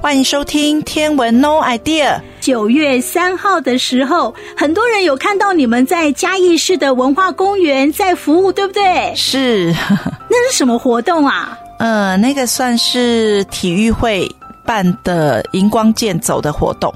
欢迎收听《天文 No Idea》。九月三号的时候，很多人有看到你们在嘉义市的文化公园在服务，对不对？是。那是什么活动啊？呃，那个算是体育会办的荧光剑走的活动。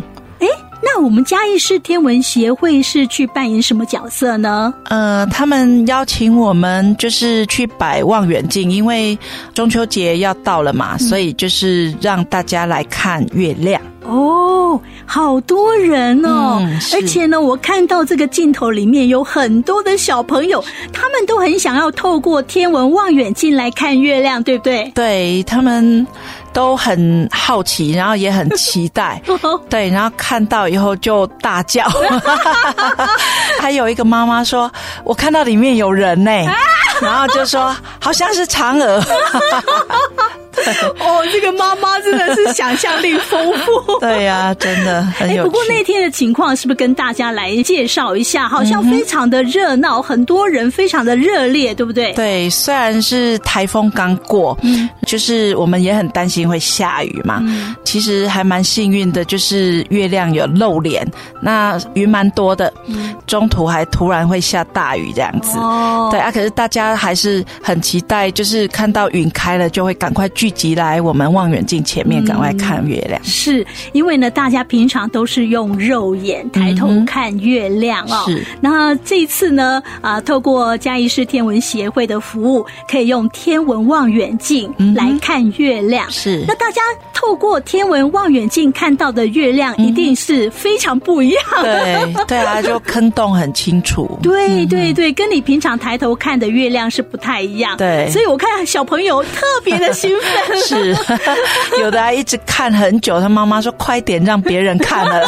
诶，那我们嘉义市天文协会是去扮演什么角色呢？呃，他们邀请我们就是去摆望远镜，因为中秋节要到了嘛，嗯，所以就是让大家来看月亮。哦，好多人哦！嗯，而且呢，我看到这个镜头里面有很多的小朋友，他们都很想要透过天文望远镜来看月亮，对不对？对，他们都很好奇，然后也很期待。对，然后看到以后就大叫。还有一个妈妈说：“我看到里面有人呢。”然后就说：“好像是嫦娥。”哦，这个妈妈真的是想象力丰富。对呀、啊，真的很有趣。不过那天的情况是不是跟大家来介绍一下？好像非常的热闹，嗯、很多人非常的热烈，对不对？对，虽然是台风刚过，嗯，就是我们也很担心会下雨嘛。嗯、其实还蛮幸运的，就是月亮有露脸，那云蛮多的，嗯，中途还突然会下大雨这样子。哦，对啊，可是大家还是很期待，就是看到云开了就会赶快聚集来我们望远镜前面，赶快看月亮。嗯、是因为呢，大家平常都是用肉眼抬头看月亮哦。是。那这一次呢，啊，透过嘉义市天文协会的服务，可以用天文望远镜来看月亮。是。那大家透过天文望远镜看到的月亮，一定是非常不一样的。对对啊，就坑洞很清楚。对对对，跟你平常抬头看的月亮是不太一样。对。所以我看小朋友特别的兴奋。是，有的还一直看很久，他妈妈说：“快点，让别人看了，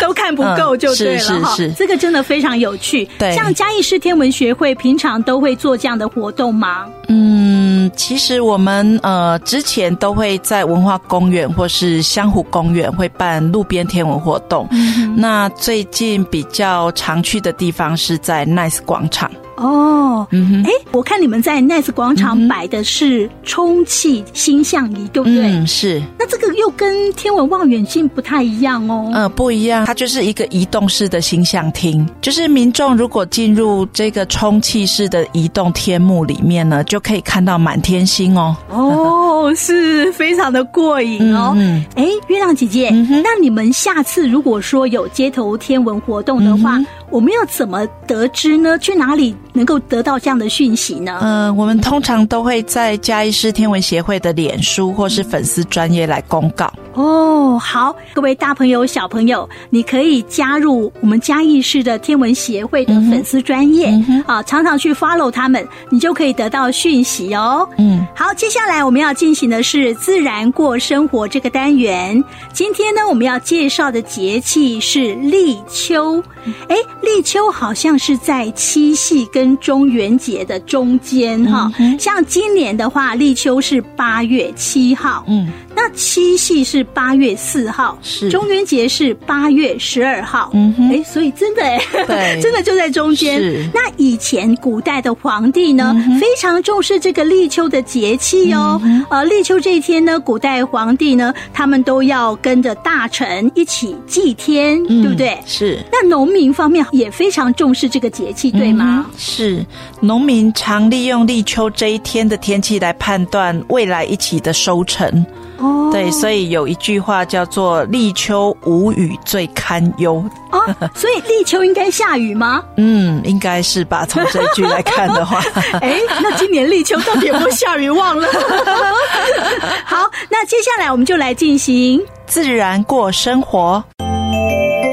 都看不够就对了。”是，这个真的非常有趣。对，像嘉义市天文学会平常都会做这样的活动吗？嗯，其实我们呃之前都会在文化公园或是湘湖公园会办路边天文活动。嗯，那最近比较常去的地方是在 Nice 广场。哦，嗯哼，哎，我看你们在 Nice 广场摆的是充气星象仪，对不对？嗯，是。那这个又跟天文望远镜不太一样哦。嗯，不一样，它就是一个移动式的星象厅，就是民众如果进入这个充气式的移动天幕里面呢，就可以看到满天星哦。哦，是非常的过瘾哦。嗯，哎，月亮姐姐，嗯，那你们下次如果说有街头天文活动的话，嗯我们要怎么得知呢？去哪里能够得到这样的讯息呢？嗯、我们通常都会在嘉义市天文协会的脸书或是粉丝专业来公告。哦，好，各位大朋友、小朋友，你可以加入我们嘉义市的天文协会的粉丝专业，嗯、啊，常常去 follow 他们，你就可以得到讯息哦。嗯，好，接下来我们要进行的是自然过生活这个单元。今天呢，我们要介绍的节气是立秋。哎，立秋好像是在七夕跟中元节的中间哈、嗯。像今年的话，立秋是八月七号。嗯。那七夕是八月四号，是中元节是八月十二号，嗯哼，哎，所以真的哎，对，真的就在中间。那以前古代的皇帝呢，嗯、非常重视这个立秋的节气哦。呃，立秋这一天呢，古代皇帝呢，他们都要跟着大臣一起祭天，嗯、对不对？是。那农民方面也非常重视这个节气，对吗？嗯、是。农民常利用立秋这一天的天气来判断未来一起的收成。哦，对，所以有一句话叫做“立秋无雨最堪忧”。哦，所以立秋应该下雨吗？嗯，应该是吧。从这一句来看的话，哎，那今年立秋到底有没有下雨？忘了。好，那接下来我们就来进行自然过生活。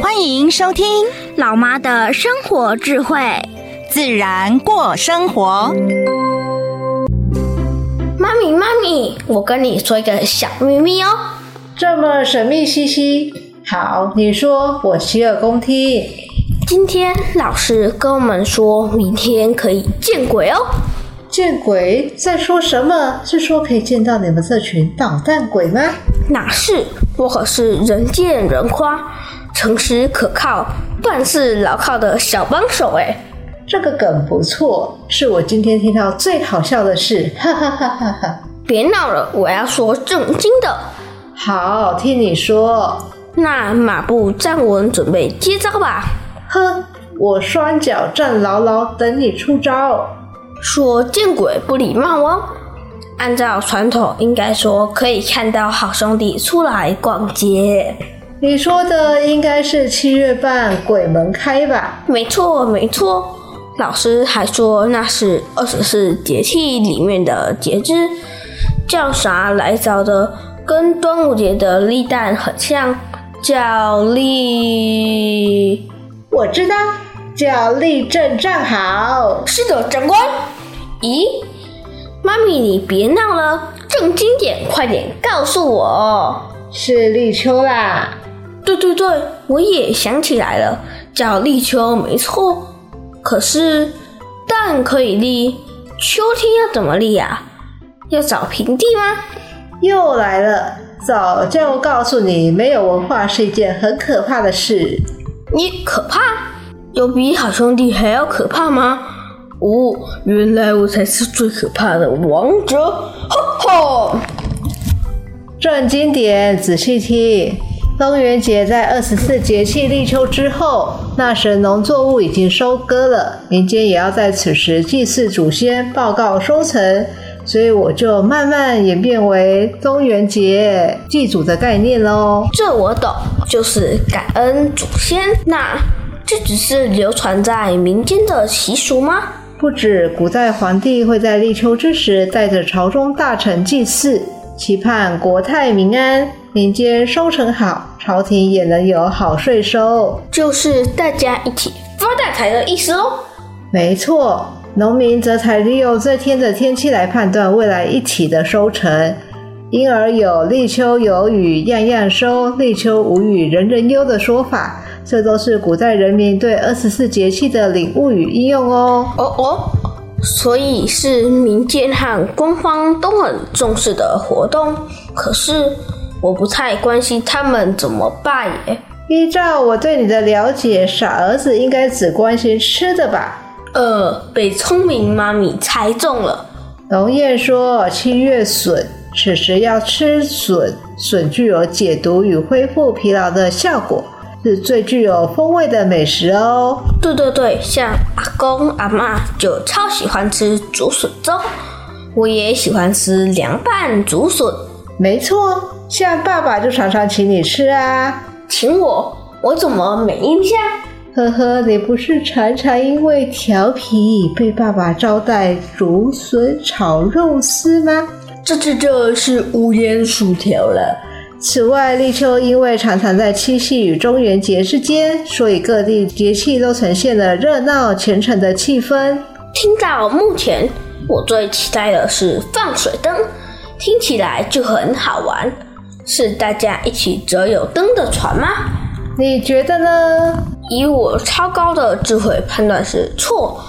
欢迎收听老妈的生活智慧，自然过生活。妈咪，妈咪，我跟你说一个小秘密哦。这么神秘兮兮，好，你说，我洗耳恭听。今天老师跟我们说，明天可以见鬼哦。见鬼！在说什么？是说可以见到你们这群捣蛋鬼吗？哪是，我可是人见人夸、诚实可靠、办事牢靠的小帮手哎。这个梗不错，是我今天听到最好笑的事，哈哈哈哈哈！别闹了，我要说正经的。好，听你说。那马步站稳，准备接招吧。哼，我双脚站牢牢，等你出招。说见鬼不礼貌哦。按照传统，应该说可以看到好兄弟出来逛街。你说的应该是七月半鬼门开吧？没错，没错。老师还说那是二十四节气里面的节支，叫啥来着的？跟端午节的立蛋很像。叫立，我知道，叫立正站好。是的，长官。咦，妈咪，你别闹了，正经点，快点告诉我。是立秋啦。对对对，我也想起来了，叫立秋没错。可是蛋可以立，秋天要怎么立呀？要找平地吗？又来了。早就告诉你，没有文化是一件很可怕的事。你可怕？有比好兄弟还要可怕吗？哦，原来我才是最可怕的王者！吼吼！正经点，仔细听。中元节在二十四节气立秋之后，那时农作物已经收割了，民间也要在此时祭祀祖先，报告收成。所以我就慢慢演变为中元节祭祖的概念喽。这我懂，就是感恩祖先。那这只是流传在民间的习俗吗？不止，古代皇帝会在立秋之时带着朝中大臣祭祀，期盼国泰民安，民间收成好，朝廷也能有好税收，就是大家一起发大财的意思喽。没错。农民则采利用这天的天气来判断未来一期的收成，因而有“立秋有雨样样收，立秋无雨人人忧”的说法。这都是古代人民对二十四节气的领悟与应用哦。哦哦，所以是民间和官方都很重视的活动。可是我不太关心他们怎么办耶。依照我对你的了解，傻儿子应该只关心吃的吧？呃，被聪明妈咪猜中了。龙燕说七月笋，此时要吃笋，笋具有解毒与恢复疲劳的效果，是最具有风味的美食哦。对对对，像阿公阿嬷就超喜欢吃竹笋粥，我也喜欢吃凉拌竹笋。没错，像爸爸就常常请你吃啊，请我，我怎么没印象？呵呵，你不是常常因为调皮被爸爸招待竹笋炒肉丝吗？这这这是无烟薯条了。此外，立秋因为常常在七夕与中元节之间，所以各地节气都呈现了热闹虔诚的气氛。听到目前，我最期待的是放水灯，听起来就很好玩。是大家一起折有灯的船吗？你觉得呢？以我超高的智慧判断是错，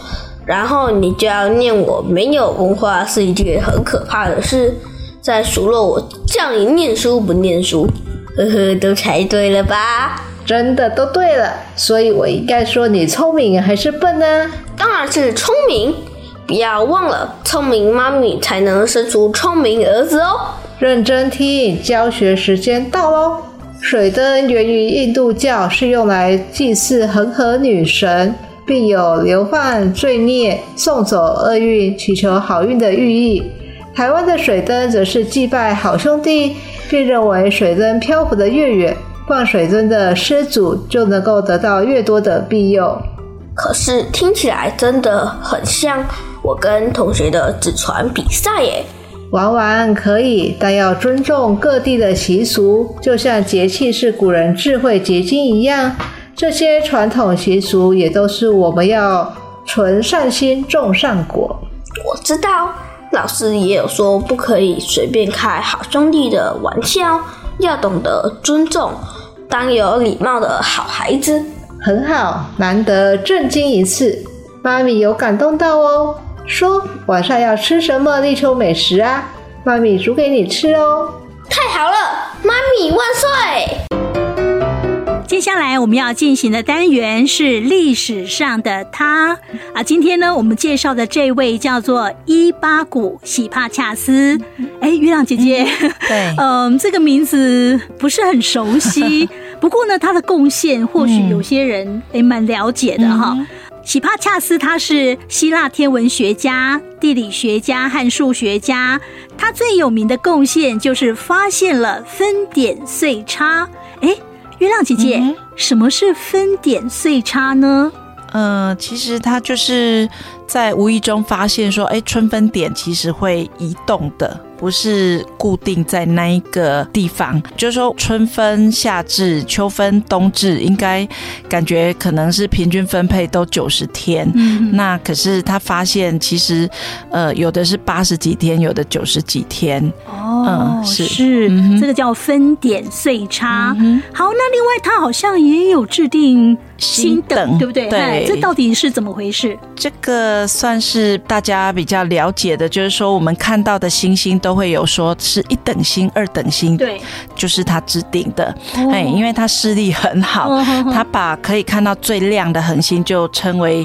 然后你就要念我没有文化是一件很可怕的事，再数落我叫你念书不念书，呵呵，都猜对了吧？真的都对了，所以我应该说你聪明还是笨呢？当然是聪明，不要忘了，聪明妈咪才能生出聪明儿子哦。认真听，教学时间到喽。水灯源于印度教，是用来祭祀恒河女神，并有流放罪孽、送走厄运、祈求好运的寓意。台湾的水灯则是祭拜好兄弟，并认为水灯漂浮得越远，放水灯的施主就能够得到越多的庇佑。可是听起来真的很像我跟同学的纸船比赛耶。玩玩可以，但要尊重各地的习俗，就像节气是古人智慧结晶一样。这些传统习俗也都是我们要存善心，种善果。我知道，老师也有说不可以随便开好兄弟的玩笑，要懂得尊重，当有礼貌的好孩子。很好，难得正经一次，妈咪有感动到哦。说晚上要吃什么立秋美食啊？妈咪煮给你吃哦！太好了，妈咪万岁！接下来我们要进行的单元是历史上的他啊，今天呢，我们介绍的这位叫做伊巴古喜帕恰斯。哎，月亮姐姐，嗯、对，嗯，这个名字不是很熟悉，不过呢，他的贡献或许有些人也蛮了解的哈。嗯、喜帕恰斯他是希腊天文学家、地理学家和数学家，他最有名的贡献就是发现了分点岁差。哎。月亮姐姐，嗯、什么是分点岁差呢？呃，其实他就是在无意中发现说，哎，春分点其实会移动的。不是固定在那一个地方，就是说春分、夏至、秋分、冬至，应该感觉可能是平均分配都九十天。嗯，那可是他发现，其实呃，有的是八十几天，有的九十几天。哦，嗯、是是，嗯、这个叫分点岁差。嗯、好，那另外他好像也有制定新等对不对？对，这到底是怎么回事？这个算是大家比较了解的，就是说我们看到的星星。都会有说是一等星、二等星，对，就是他制定的。哎、哦，因为他视力很好，他把可以看到最亮的恒星就称为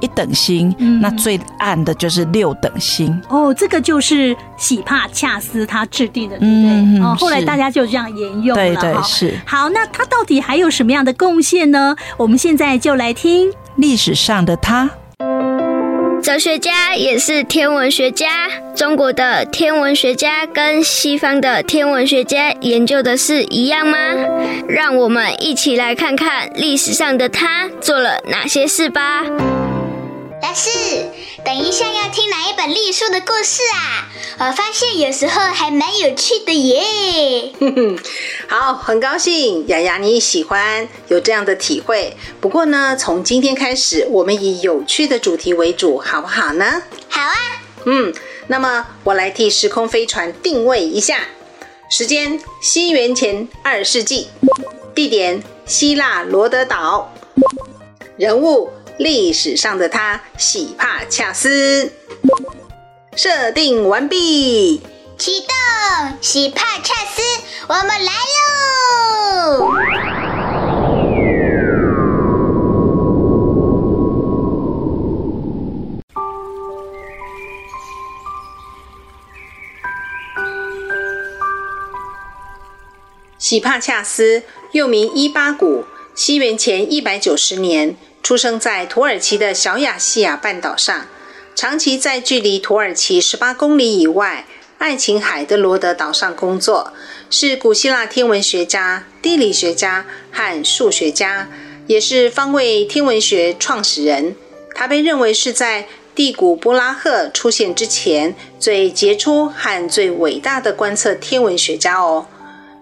一等星，嗯、那最暗的就是六等星。哦，这个就是喜帕恰斯他制定的，对不对？嗯、哦，后来大家就这样沿用了。对对是。好，那他到底还有什么样的贡献呢？我们现在就来听历史上的他。哲学家也是天文学家。中国的天文学家跟西方的天文学家研究的是一样吗？让我们一起来看看历史上的他做了哪些事吧。老师，等一下要听哪一本历书的故事啊？我发现有时候还蛮有趣的耶。哼哼，好，很高兴雅雅你喜欢有这样的体会。不过呢，从今天开始，我们以有趣的主题为主，好不好呢？好啊。嗯，那么我来替时空飞船定位一下，时间西元前二世纪，地点希腊罗德岛，人物。历史上的他，喜帕恰斯。设定完毕，启动喜帕恰斯，我们来喽！喜帕恰斯又名伊巴古，西元前一百九十年。出生在土耳其的小亚细亚半岛上，长期在距离土耳其十八公里以外爱琴海的罗德岛上工作，是古希腊天文学家、地理学家和数学家，也是方位天文学创始人。他被认为是在第古波拉赫出现之前最杰出和最伟大的观测天文学家哦。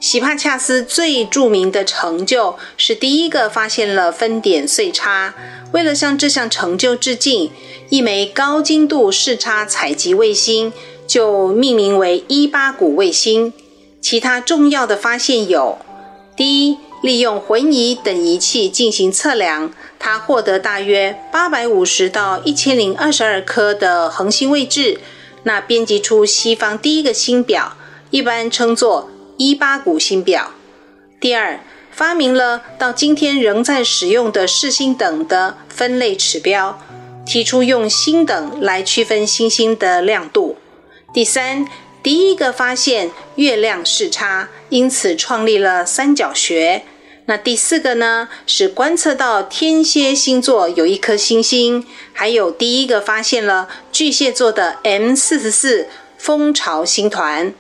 喜帕恰斯最著名的成就是第一个发现了分点岁差。为了向这项成就致敬，一枚高精度视差采集卫星就命名为伊巴谷卫星。其他重要的发现有：第一，利用浑仪等仪器进行测量，他获得大约八百五十到一千零二十二颗的恒星位置，那编辑出西方第一个星表，一般称作。伊巴谷星表。第二，发明了到今天仍在使用的视星等的分类尺标，提出用星等来区分星星的亮度。第三，第一个发现月亮视差，因此创立了三角学。那第四个呢，是观测到天蝎星座有一颗星星，还有第一个发现了巨蟹座的 M 四十四蜂巢星团。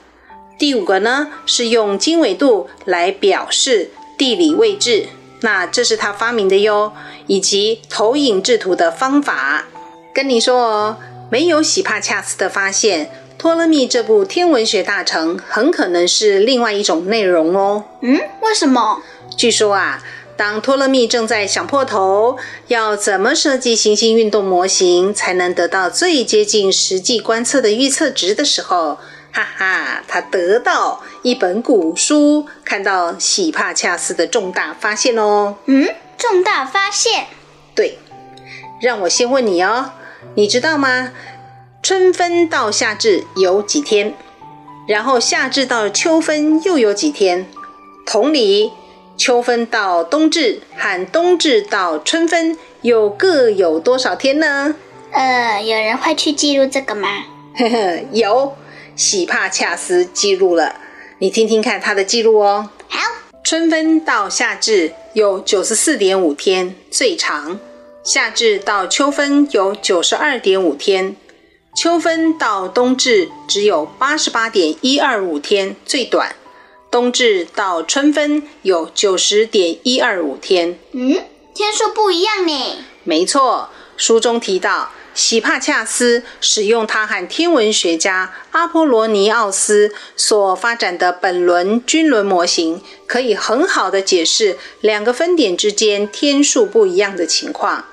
第五个呢，是用经纬度来表示地理位置，那这是他发明的哟，以及投影制图的方法。跟你说哦，没有喜帕恰斯的发现，托勒密这部天文学大成很可能是另外一种内容哦。嗯，为什么？据说啊，当托勒密正在想破头要怎么设计行星运动模型，才能得到最接近实际观测的预测值的时候。哈哈，他得到一本古书，看到喜帕恰斯的重大发现哦。嗯，重大发现？对，让我先问你哦，你知道吗？春分到夏至有几天？然后夏至到秋分又有几天？同理，秋分到冬至和冬至到春分又各有多少天呢？呃，有人会去记录这个吗？呵呵，有，喜帕恰斯记录了。你听听看他的记录哦。好，春分到夏至有九十四点五天，最长；夏至到秋分有九十二点五天。秋分到冬至只有八十八点一二五天，最短；冬至到春分有九十点一二五天。嗯，天数不一样呢。没错，书中提到，喜帕恰斯使用他和天文学家阿波罗尼奥斯所发展的本轮均轮模型，可以很好的解释两个分点之间天数不一样的情况。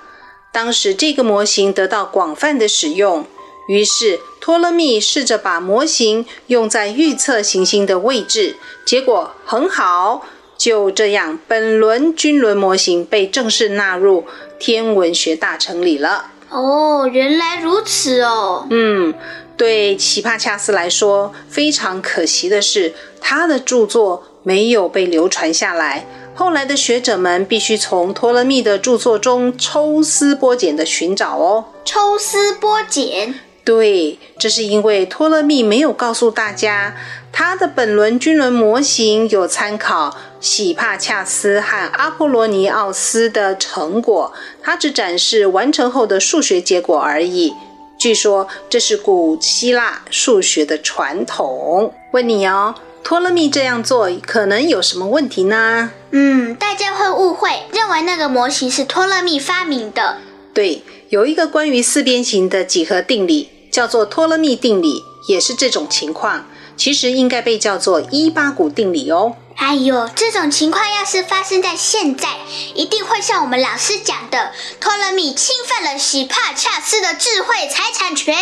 当时这个模型得到广泛的使用。于是，托勒密试着把模型用在预测行星的位置，结果很好。就这样，本轮均轮模型被正式纳入天文学大成里了。哦，原来如此哦。嗯，对奇帕恰斯来说，非常可惜的是，他的著作没有被流传下来。后来的学者们必须从托勒密的著作中抽丝剥茧的寻找哦。抽丝剥茧。对，这是因为托勒密没有告诉大家，他的本轮均轮模型有参考喜帕恰斯和阿波罗尼奥斯的成果，他只展示完成后的数学结果而已。据说这是古希腊数学的传统。问你哦，托勒密这样做可能有什么问题呢？嗯，大家会误会，认为那个模型是托勒密发明的。对，有一个关于四边形的几何定理。叫做托勒密定理，也是这种情况。其实应该被叫做伊巴谷定理哦。哎呦，这种情况要是发生在现在，一定会像我们老师讲的，托勒密侵犯了喜帕恰斯的智慧财产权。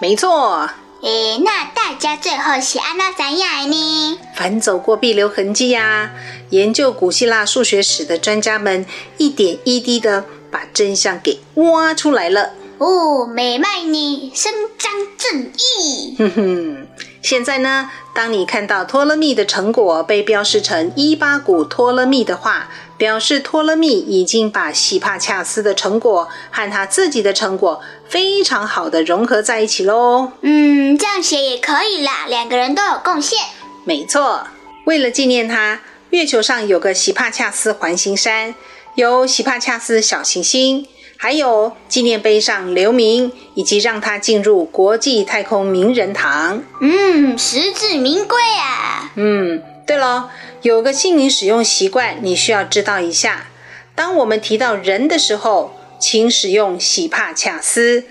没错。诶，那大家最后喜安娜怎样呢？反走过必留痕迹呀、啊。研究古希腊数学史的专家们，一点一滴的把真相给挖出来了。哦，美卖你，伸张正义。哼哼，现在呢，当你看到托勒密的成果被标示成伊巴谷托勒密的话，表示托勒密已经把喜帕恰斯的成果和他自己的成果非常好的融合在一起喽。嗯，这样写也可以啦，两个人都有贡献。没错，为了纪念他，月球上有个喜帕恰斯环形山，有喜帕恰斯小行星。还有纪念碑上留名，以及让他进入国际太空名人堂。嗯，实至名归啊。嗯，对了，有个姓名使用习惯，你需要知道一下。当我们提到人的时候，请使用喜帕恰斯；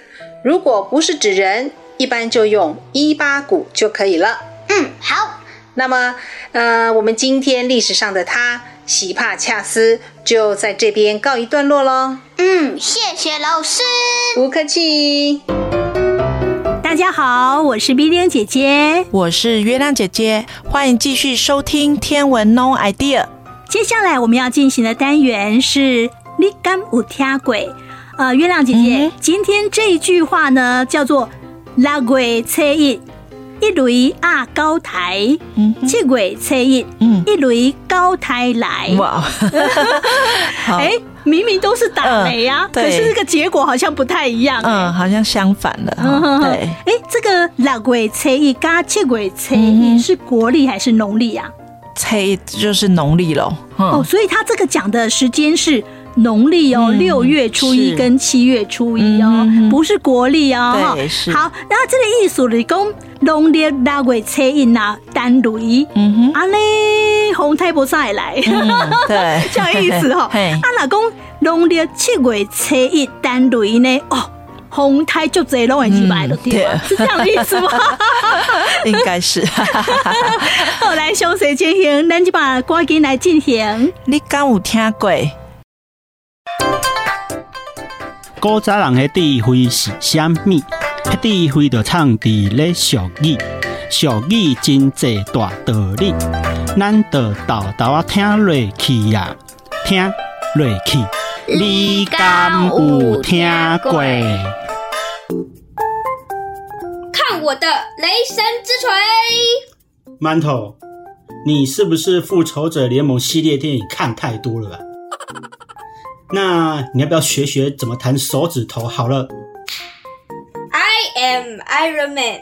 如果不是指人，一般就用伊巴谷就可以了。嗯，好。那么，呃，我们今天历史上的他。喜帕恰斯就在这边告一段落喽。嗯，谢谢老师。不客气。大家好，我是冰冰姐姐，我是月亮姐姐，欢迎继续收听《天文 No idea》。接下来我们要进行的单元是“你敢有听鬼”。呃，月亮姐姐，嗯、今天这一句话呢，叫做“拉鬼车一”。一雷啊，高台，七鬼车一，一雷高台来。哇，哎，明明都是打雷啊，可是这个结果好像不太一样。嗯，好像相反了。对，哎，这个六月初一加七月初一是国历还是农历啊？初一就是农历喽。哦，所以他这个讲的时间是。农历哦，六月初一跟七月初一哦，嗯、不是国历哦。对，是。好，那这个意思你讲农历六月初一呐，单雷，嗯哼，啊嘞，红太不再来，嗯、对，这样意思哈。啊，老公农历七月初一单雷呢？哦，红太就这拢会起来了，对，是这样的意思吗？应该是。后，来，详细进行，咱就把赶紧来进行。你敢有听过？古早人的智慧是啥物？迄智慧就藏伫咧俗语，俗语真济大道理，咱就豆豆啊听落去呀，听落去。你敢有听过？看我的雷神之锤。馒头，你是不是复仇者联盟系列电影看太多了吧？那你要不要学学怎么弹手指头？好了，I am Iron Man。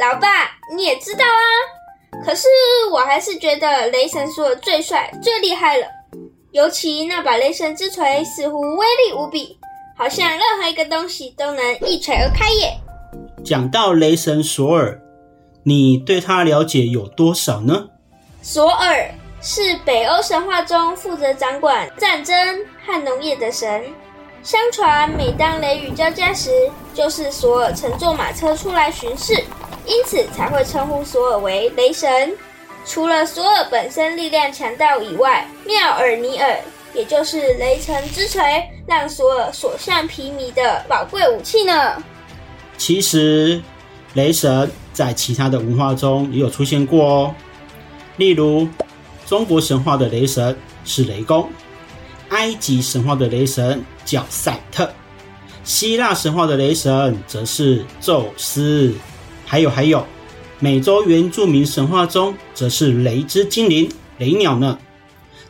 老爸，你也知道啊。可是我还是觉得雷神索尔最帅、最厉害了。尤其那把雷神之锤似乎威力无比，好像任何一个东西都能一锤而开耶。讲到雷神索尔，你对他了解有多少呢？索尔。是北欧神话中负责掌管战争和农业的神。相传，每当雷雨交加时，就是索尔乘坐马车出来巡视，因此才会称呼索尔为雷神。除了索尔本身力量强大以外，妙尔尼尔，也就是雷神之锤，让索尔所向披靡的宝贵武器呢。其实，雷神在其他的文化中也有出现过哦，例如。中国神话的雷神是雷公，埃及神话的雷神叫赛特，希腊神话的雷神则是宙斯，还有还有，美洲原住民神话中则是雷之精灵雷鸟呢。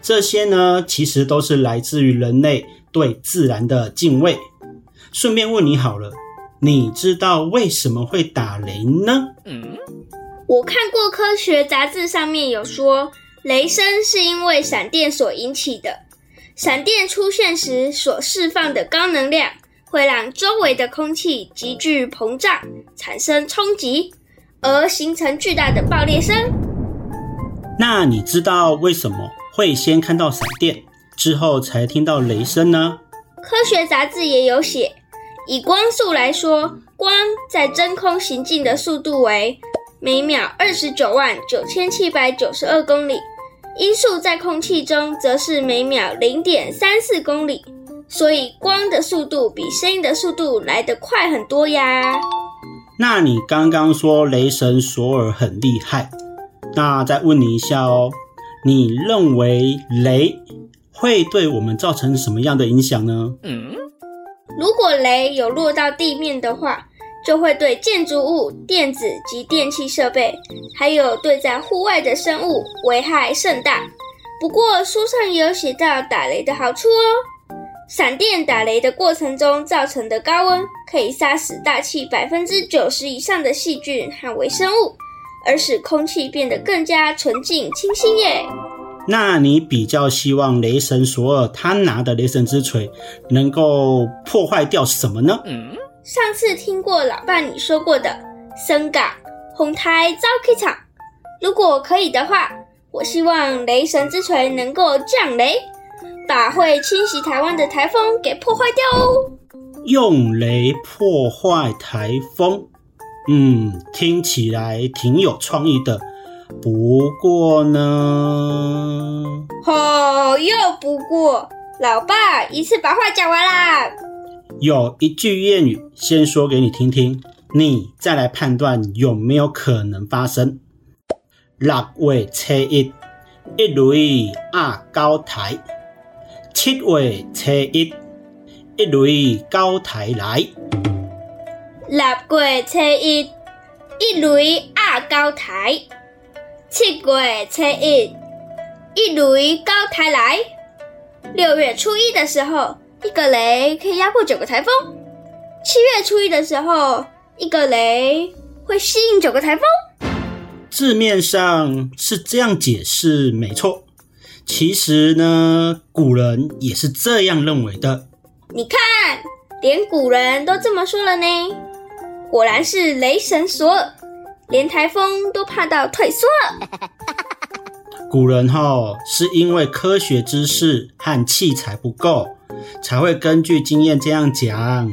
这些呢，其实都是来自于人类对自然的敬畏。顺便问你好了，你知道为什么会打雷呢？嗯，我看过科学杂志上面有说。雷声是因为闪电所引起的，闪电出现时所释放的高能量会让周围的空气急剧膨胀，产生冲击，而形成巨大的爆裂声。那你知道为什么会先看到闪电，之后才听到雷声呢？科学杂志也有写，以光速来说，光在真空行进的速度为每秒二十九万九千七百九十二公里。音速在空气中则是每秒零点三四公里，所以光的速度比声音的速度来得快很多呀。那你刚刚说雷神索尔很厉害，那再问你一下哦，你认为雷会对我们造成什么样的影响呢？嗯，如果雷有落到地面的话。就会对建筑物、电子及电器设备，还有对在户外的生物危害甚大。不过书上也有写到打雷的好处哦。闪电打雷的过程中造成的高温，可以杀死大气百分之九十以上的细菌和微生物，而使空气变得更加纯净清新耶。那你比较希望雷神索尔他拿的雷神之锤能够破坏掉什么呢？嗯。上次听过老爸你说过的深港、红台、招 K 场，如果可以的话，我希望雷神之锤能够降雷，把会侵袭台湾的台风给破坏掉哦。用雷破坏台风，嗯，听起来挺有创意的。不过呢，哦，又不过，老爸一次把话讲完啦。有一句谚语，先说给你听听，你再来判断有没有可能发生。六月初一，一雷压高台；七月初一，一雷高台来。六月初一，一雷压高台；七月初一，一雷高台来。六月初一的时候。一个雷可以压过九个台风。七月初一的时候，一个雷会吸引九个台风。字面上是这样解释，没错。其实呢，古人也是这样认为的。你看，连古人都这么说了呢。果然是雷神索尔，连台风都怕到退缩了。古人齁，是因为科学知识和器材不够。才会根据经验这样讲。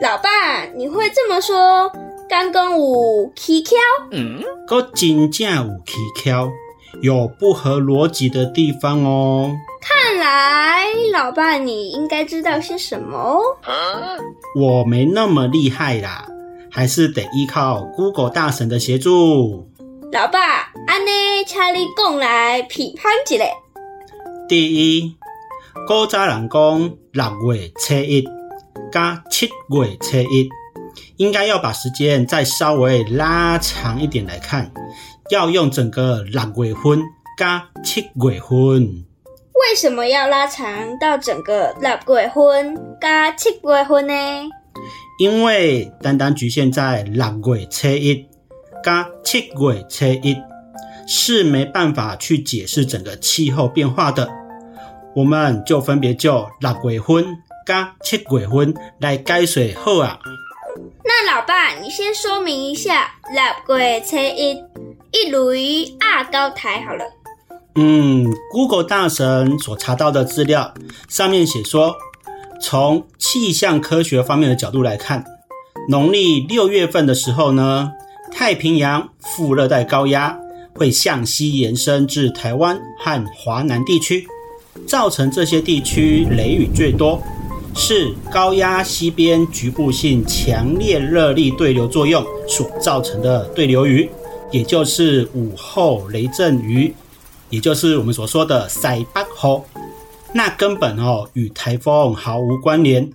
老爸，你会这么说？刚刚有蹊跷？嗯，个真正有蹊跷，有不合逻辑的地方哦。看来老爸你应该知道些什么哦。我没那么厉害啦，还是得依靠 Google 大神的协助。老爸，安呢，请你讲来批判一下。第一。古早人讲六月初一加七月初一，应该要把时间再稍微拉长一点来看，要用整个六月份加七月份。为什么要拉长到整个六月份加七月份呢？因为单单局限在六月初一加七月初一，是没办法去解释整个气候变化的。我们就分别就六月份加七月份来解释好啊。那老爸，你先说明一下六月初一一雷二高台好了。嗯，Google 大神所查到的资料上面写说，从气象科学方面的角度来看，农历六月份的时候呢，太平洋副热带高压会向西延伸至台湾和华南地区，造成这些地区雷雨最多，是高压西边局部性强烈热力对流作用所造成的对流雨，也就是午后雷阵雨。也就是我们所说的塞北雨，那根本哦与台风毫无关联。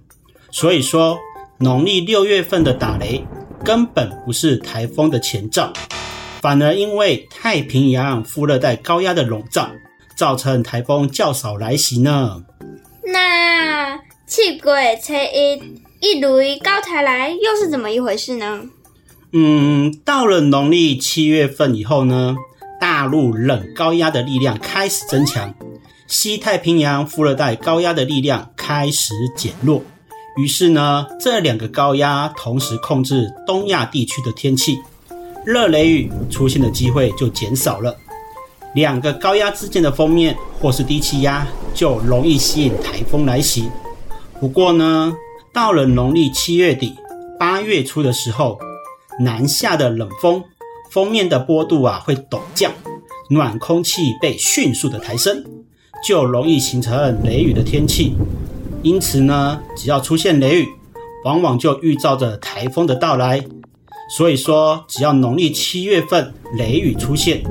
所以说，农历六月份的打雷根本不是台风的前兆，反而因为太平洋副热带高压的笼罩，造成台风较少来袭呢。那七月初一一雷高台来又是怎么一回事呢？嗯，到了农历七月份以后呢，大陆冷高压的力量开始增强，西太平洋副热带高压的力量开始减弱，于是呢，这两个高压同时控制东亚地区的天气，热雷雨出现的机会就减少了。两个高压之间的锋面或是低气压就容易吸引台风来袭。不过呢，到了农历七月底八月初的时候，南下的冷锋。锋面的波度啊会陡降，暖空气被迅速的抬升，就容易形成雷雨的天气。因此呢，只要出现雷雨，往往就预兆着台风的到来。所以说，只要农历七月份雷雨出现，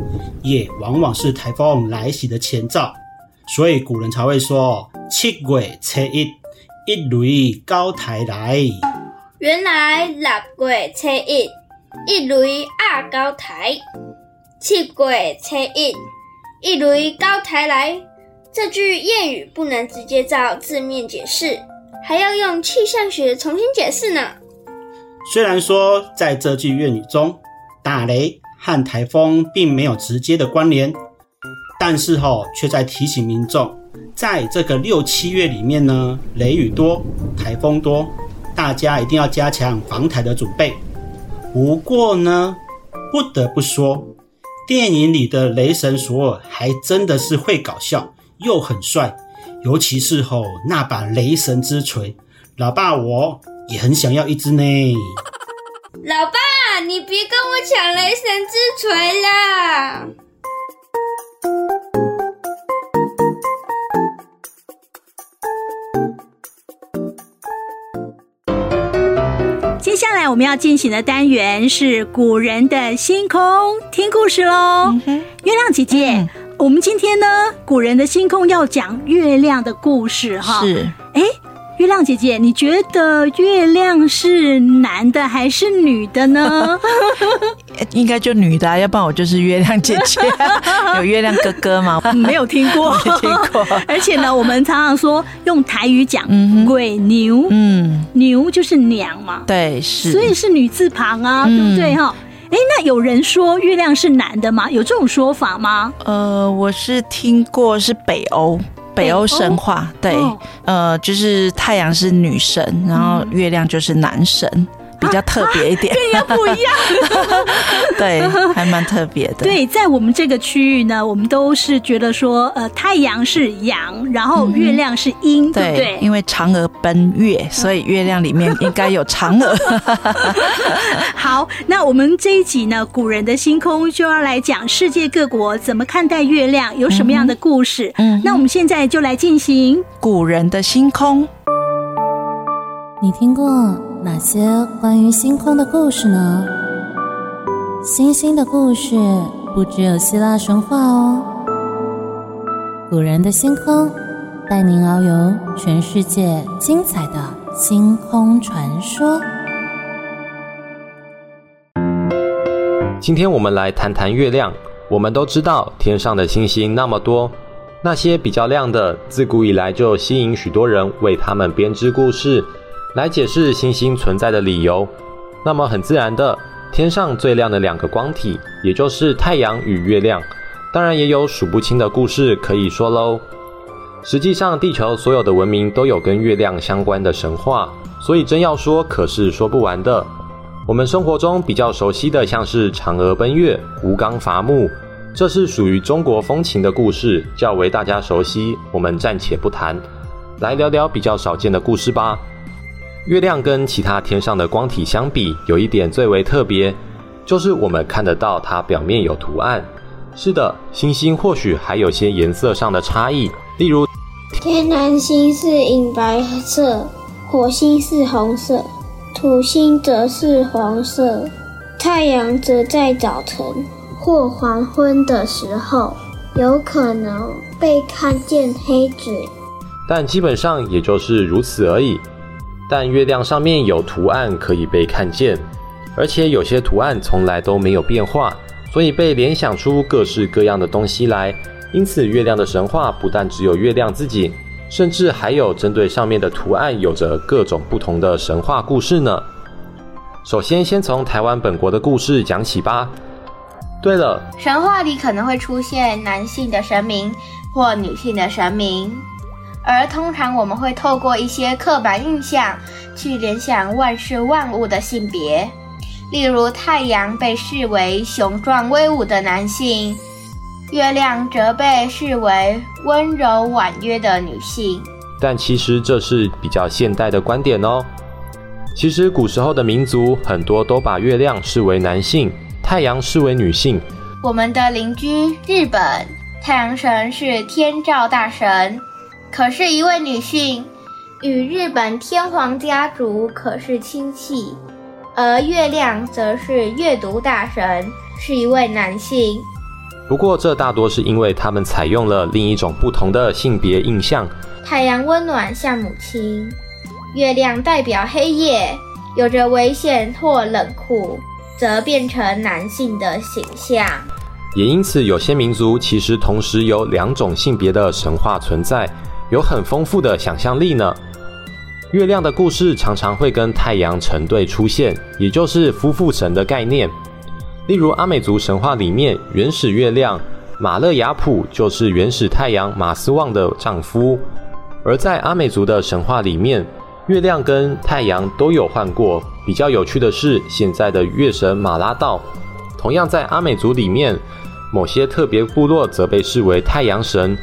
也往往是台风来袭的前兆。所以古人才会说“七月初一，一雷高台来”。原来六月初一。一雷二高台，七月初一，一雷高台来。这句谚语不能直接照字面解释，还要用气象学重新解释呢。虽然说在这句谚语中，打雷和台风并没有直接的关联，但是吼、哦，却在提醒民众，在这个六七月里面呢，雷雨多，台风多，大家一定要加强防台的准备。不过呢，不得不说，电影里的雷神索尔还真的是会搞笑，又很帅，尤其是吼那把雷神之锤，老爸我也很想要一只呢。老爸，你别跟我抢雷神之锤啦！接下来我们要进行的单元是古人的星空听故事喽。嗯、月亮姐姐，嗯、我们今天呢，古人的星空要讲月亮的故事哈。是，哎。月亮姐姐，你觉得月亮是男的还是女的呢？应该就女的，要不然我就是月亮姐姐。有月亮哥哥吗？没有听过，没听过。而且呢，我们常常说用台语讲“鬼牛”，嗯，牛就是娘嘛，对，是，所以是女字旁啊，对不对哈？哎，那有人说月亮是男的吗？有这种说法吗？呃，我是听过是北欧。北欧神话，对，呃，就是太阳是女神，然后月亮就是男神。比较特别一点，跟人家不一样，对，还蛮特别的。对，在我们这个区域呢，我们都是觉得说，呃，太阳是阳，然后月亮是阴，对不对？因为嫦娥奔月，所以月亮里面应该有嫦娥。好，那我们这一集呢，古人的星空就要来讲世界各国怎么看待月亮，有什么样的故事。嗯，那我们现在就来进行古人的星空。你听过哪些关于星空的故事呢？星星的故事不只有希腊神话哦。古人的星空，带您遨游全世界精彩的星空传说。今天我们来谈谈月亮。我们都知道天上的星星那么多，那些比较亮的，自古以来就吸引许多人为他们编织故事，来解释星星存在的理由。那么很自然的，天上最亮的两个光体，也就是太阳与月亮，当然也有数不清的故事可以说喽。实际上，地球所有的文明都有跟月亮相关的神话，所以真要说，可是说不完的。我们生活中比较熟悉的，像是嫦娥奔月、吴刚伐木，这是属于中国风情的故事，较为大家熟悉。我们暂且不谈，来聊聊比较少见的故事吧。月亮跟其他天上的光体相比，有一点最为特别，就是我们看得到它表面有图案。是的，星星或许还有些颜色上的差异，例如天南星是银白色，火星是红色。土星则是黄色，太阳则在早晨或黄昏的时候有可能被看见黑子，但基本上也就是如此而已。但月亮上面有图案可以被看见，而且有些图案从来都没有变化，所以被联想出各式各样的东西来。因此，月亮的神话不但只有月亮自己。甚至还有针对上面的图案，有着各种不同的神话故事呢。首先，先从台湾本国的故事讲起吧。对了，神话里可能会出现男性的神明或女性的神明，而通常我们会透过一些刻板印象去联想万事万物的性别，例如太阳被视为雄壮威武的男性。月亮则被视为温柔婉约的女性，但其实这是比较现代的观点哦。其实古时候的民族很多都把月亮视为男性，太阳视为女性。我们的邻居日本，太阳神是天照大神，可是一位女性，与日本天皇家族可是亲戚；而月亮则是阅读大神，是一位男性。不过，这大多是因为他们采用了另一种不同的性别印象。太阳温暖像母亲，月亮代表黑夜，有着危险或冷酷，则变成男性的形象。也因此，有些民族其实同时有两种性别的神话存在，有很丰富的想象力呢。月亮的故事常常会跟太阳成对出现，也就是夫妇神的概念。例如阿美族神话里面，原始月亮马勒雅普就是原始太阳马斯旺的丈夫；而在阿美族的神话里面，月亮跟太阳都有换过。比较有趣的是，现在的月神马拉道，同样在阿美族里面，某些特别部落则被视为太阳神，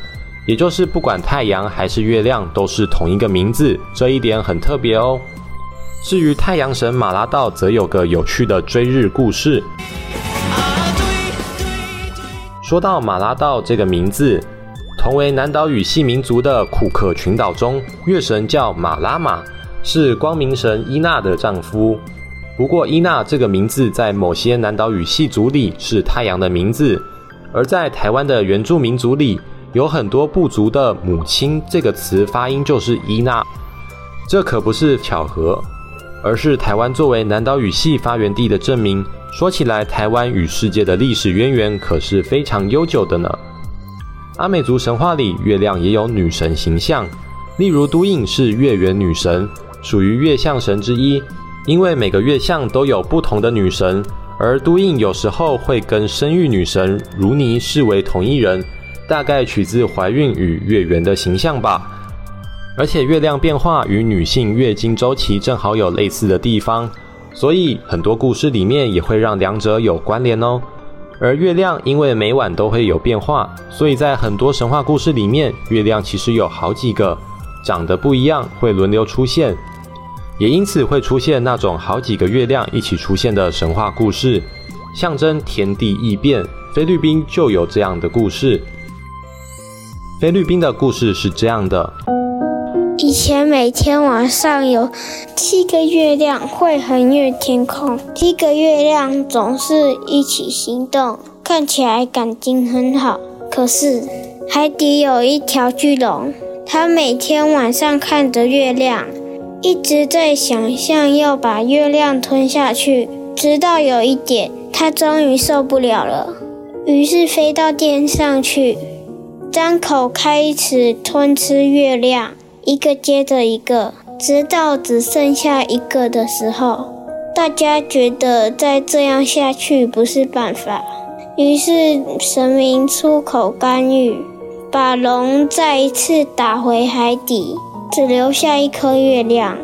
也就是不管太阳还是月亮都是同一个名字，这一点很特别哦。至于太阳神马拉道，则有个有趣的追日故事。说到马拉道这个名字，同为南岛语系民族的库克群岛中，月神叫马拉玛，是光明神伊娜的丈夫。不过，伊娜这个名字在某些南岛语系族里是太阳的名字，而在台湾的原住民族里，有很多部族的母亲这个词发音就是伊娜，这可不是巧合，而是台湾作为南岛语系发源地的证明。说起来，台湾与世界的历史渊源可是非常悠久的呢。阿美族神话里，月亮也有女神形象，例如都印是月圆女神，属于月相神之一。因为每个月相都有不同的女神，而都印有时候会跟生育女神如尼视为同一人，大概取自怀孕与月圆的形象吧。而且月亮变化与女性月经周期正好有类似的地方。所以很多故事里面也会让两者有关联哦。而月亮因为每晚都会有变化，所以在很多神话故事里面，月亮其实有好几个，长得不一样，会轮流出现，也因此会出现那种好几个月亮一起出现的神话故事，象征天地异变。菲律宾就有这样的故事。菲律宾的故事是这样的。以前每天晚上有七个月亮会横越天空，七个月亮总是一起行动，看起来感情很好。可是海底有一条巨龙，它每天晚上看着月亮，一直在想象要把月亮吞下去。直到有一点，它终于受不了了，于是飞到天上去，张口开始吞吃月亮，一个接着一个，直到只剩下一个的时候。大家觉得再这样下去不是办法，于是神明出口干预，把龙再一次打回海底，只留下一颗月亮。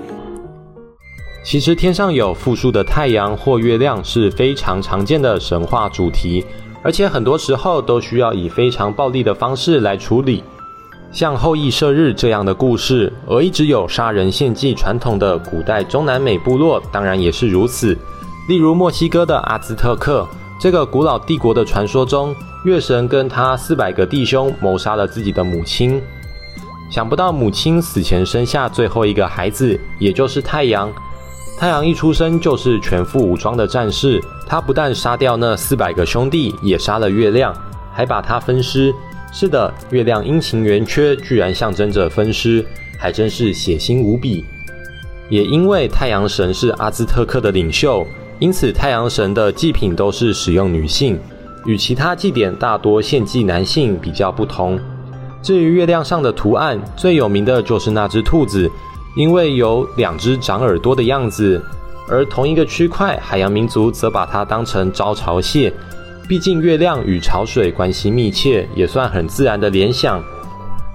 其实天上有复数的太阳或月亮是非常常见的神话主题，而且很多时候都需要以非常暴力的方式来处理。像后羿射日这样的故事，而一直有杀人献祭传统的古代中南美部落，当然也是如此。例如墨西哥的阿兹特克这个古老帝国的传说中，月神跟他四百个弟兄谋杀了自己的母亲，想不到母亲死前生下最后一个孩子，也就是太阳。太阳一出生就是全副武装的战士，他不但杀掉那四百个兄弟，也杀了月亮，还把他分尸。是的，月亮阴晴圆缺，居然象征着分尸，还真是血腥无比。也因为太阳神是阿兹特克的领袖，因此太阳神的祭品都是使用女性，与其他祭典大多献祭男性比较不同。至于月亮上的图案，最有名的就是那只兔子，因为有两只长耳朵的样子，而同一个区块海洋民族则把它当成招潮蟹。毕竟月亮与潮水关系密切，也算很自然的联想。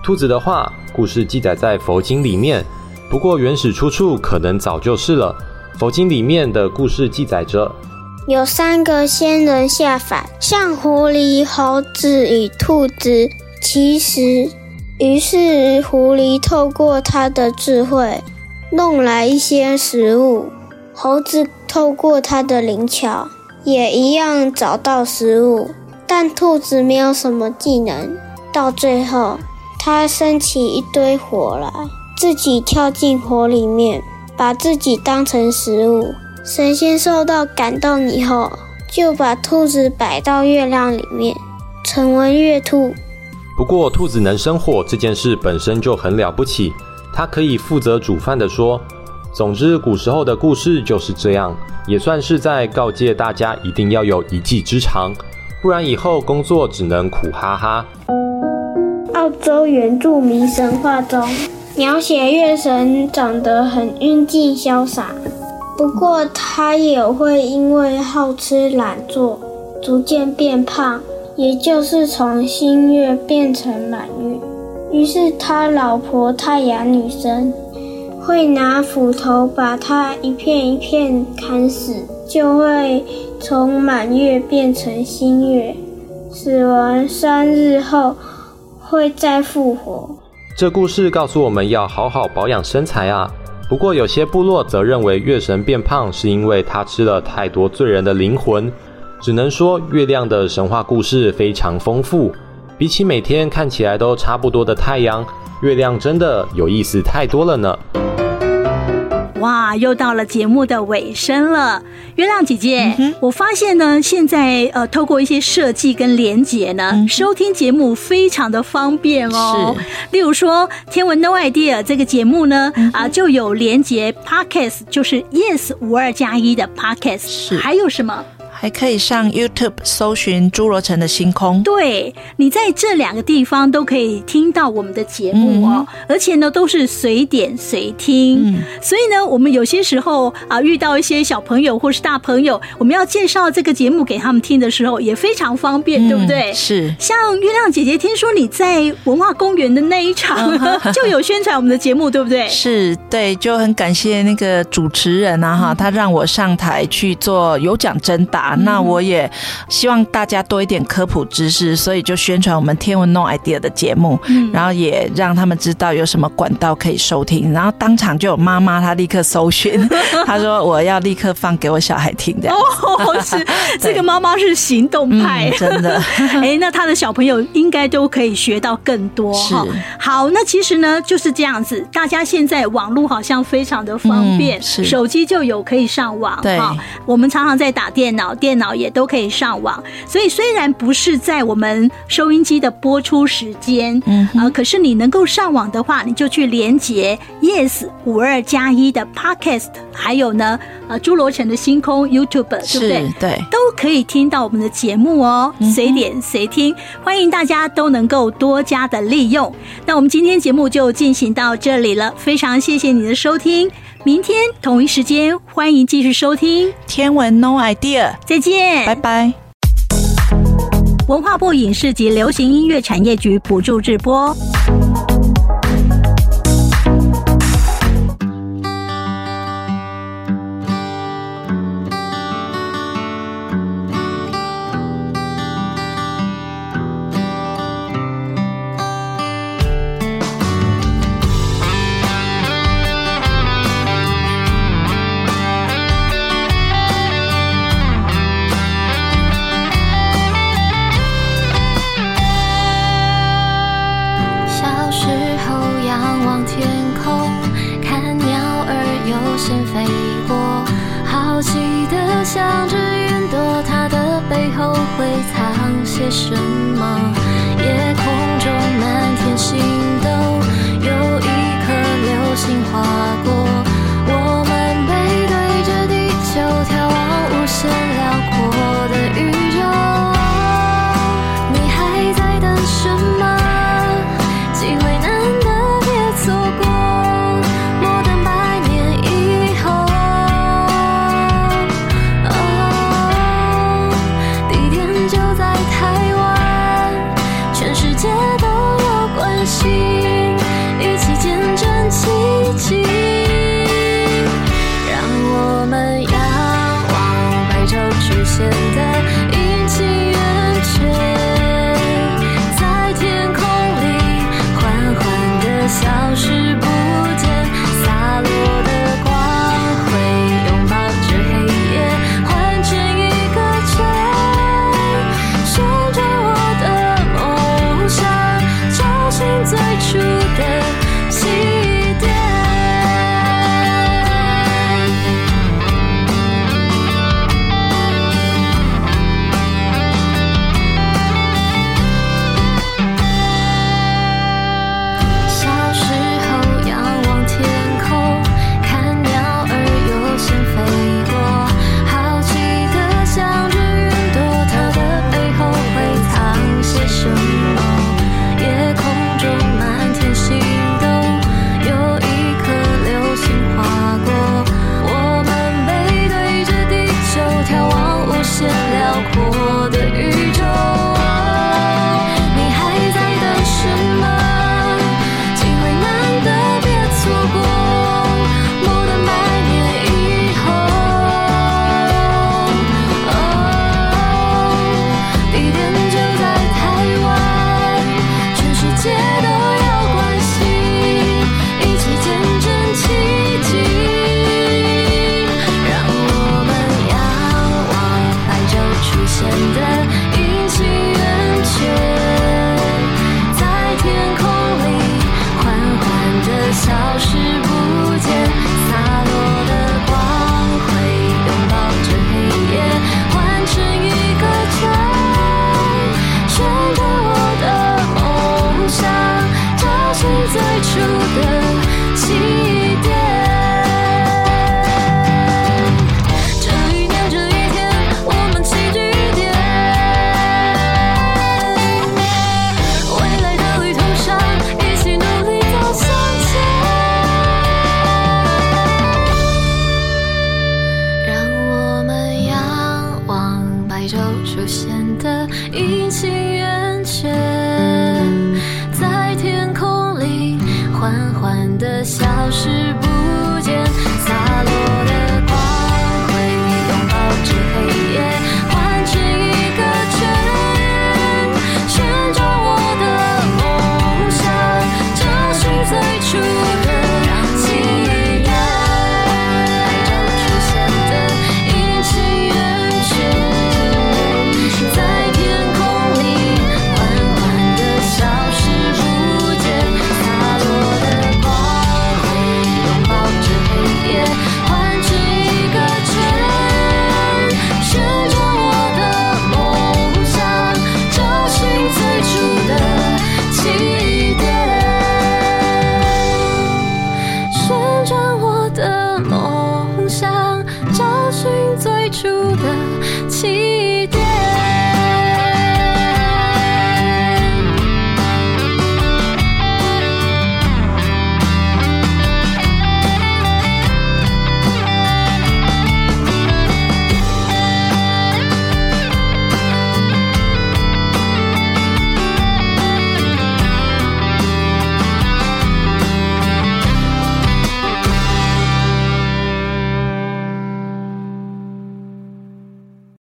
兔子的话，故事记载在佛经里面，不过原始出处可能早就是了。佛经里面的故事记载着，有三个仙人下凡，像狐狸、猴子与兔子其实，于是狐狸透过它的智慧，弄来一些食物；猴子透过它的灵巧。也一样找到食物，但兔子没有什么技能。到最后，它生起一堆火来，自己跳进火里面，把自己当成食物。神仙受到感动以后，就把兔子摆到月亮里面，成为月兔。不过，兔子能生火这件事本身就很了不起，它可以负责煮饭的说。总之，古时候的故事就是这样，也算是在告诫大家一定要有一技之长，不然以后工作只能苦哈哈。澳洲原住民神话中描写月神长得很英俊潇洒，不过他也会因为好吃懒做，逐渐变胖，也就是从新月变成满月。于是他老婆太阳女神。会拿斧头把它一片一片砍死，就会从满月变成新月。死亡三日后会再复活。这故事告诉我们要好好保养身材啊。不过有些部落则认为月神变胖是因为他吃了太多罪人的灵魂。只能说月亮的神话故事非常丰富，比起每天看起来都差不多的太阳，月亮真的有意思太多了呢。哇，又到了节目的尾声了，月亮姐姐，嗯、我发现呢，现在呃，透过一些设计跟连结呢，嗯、收听节目非常的方便哦。是，例如说《天文 No idea》这个节目呢，嗯、啊，就有连结 Podcast，就是 Yes 五二加一的 Podcast，是，还有什么？还可以上 YouTube 搜寻侏罗城的星空。对，你在这两个地方都可以听到我们的节目哦，嗯、而且呢都是随点随听。嗯、所以呢，我们有些时候啊遇到一些小朋友或是大朋友，我们要介绍这个节目给他们听的时候，也非常方便，嗯、对不对？是。像月亮姐姐，听说你在文化公园的那一场、嗯、就有宣传我们的节目，对不对？是，对，就很感谢那个主持人啊哈，他让我上台去做有奖征答。那我也希望大家多一点科普知识，所以就宣传我们天文 No idea 的节目，嗯、然后也让他们知道有什么管道可以收听。然后当场就有妈妈，她立刻搜寻，她说我要立刻放给我小孩听这样。哦，是 这个妈妈是行动派，嗯、真的。哎，那他的小朋友应该都可以学到更多。是，好，那其实呢就是这样子。大家现在网络好像非常的方便，手机就有可以上网。对，我们常常在打电脑。电脑也都可以上网。所以虽然不是在我们收音机的播出时间，嗯啊、呃，可是你能够上网的话，你就去连接 Yes 五二加一的 Podcast，还有呢，呃，侏罗城的星空 YouTube，对不对？对，都可以听到我们的节目哦，随点随听，欢迎大家都能够多加的利用。那我们今天节目就进行到这里了，非常谢谢你的收听。明天同一时间，欢迎继续收听《天文 No Idea》，再见，拜拜。文化部影视及流行音乐产业局补助直播。为什么？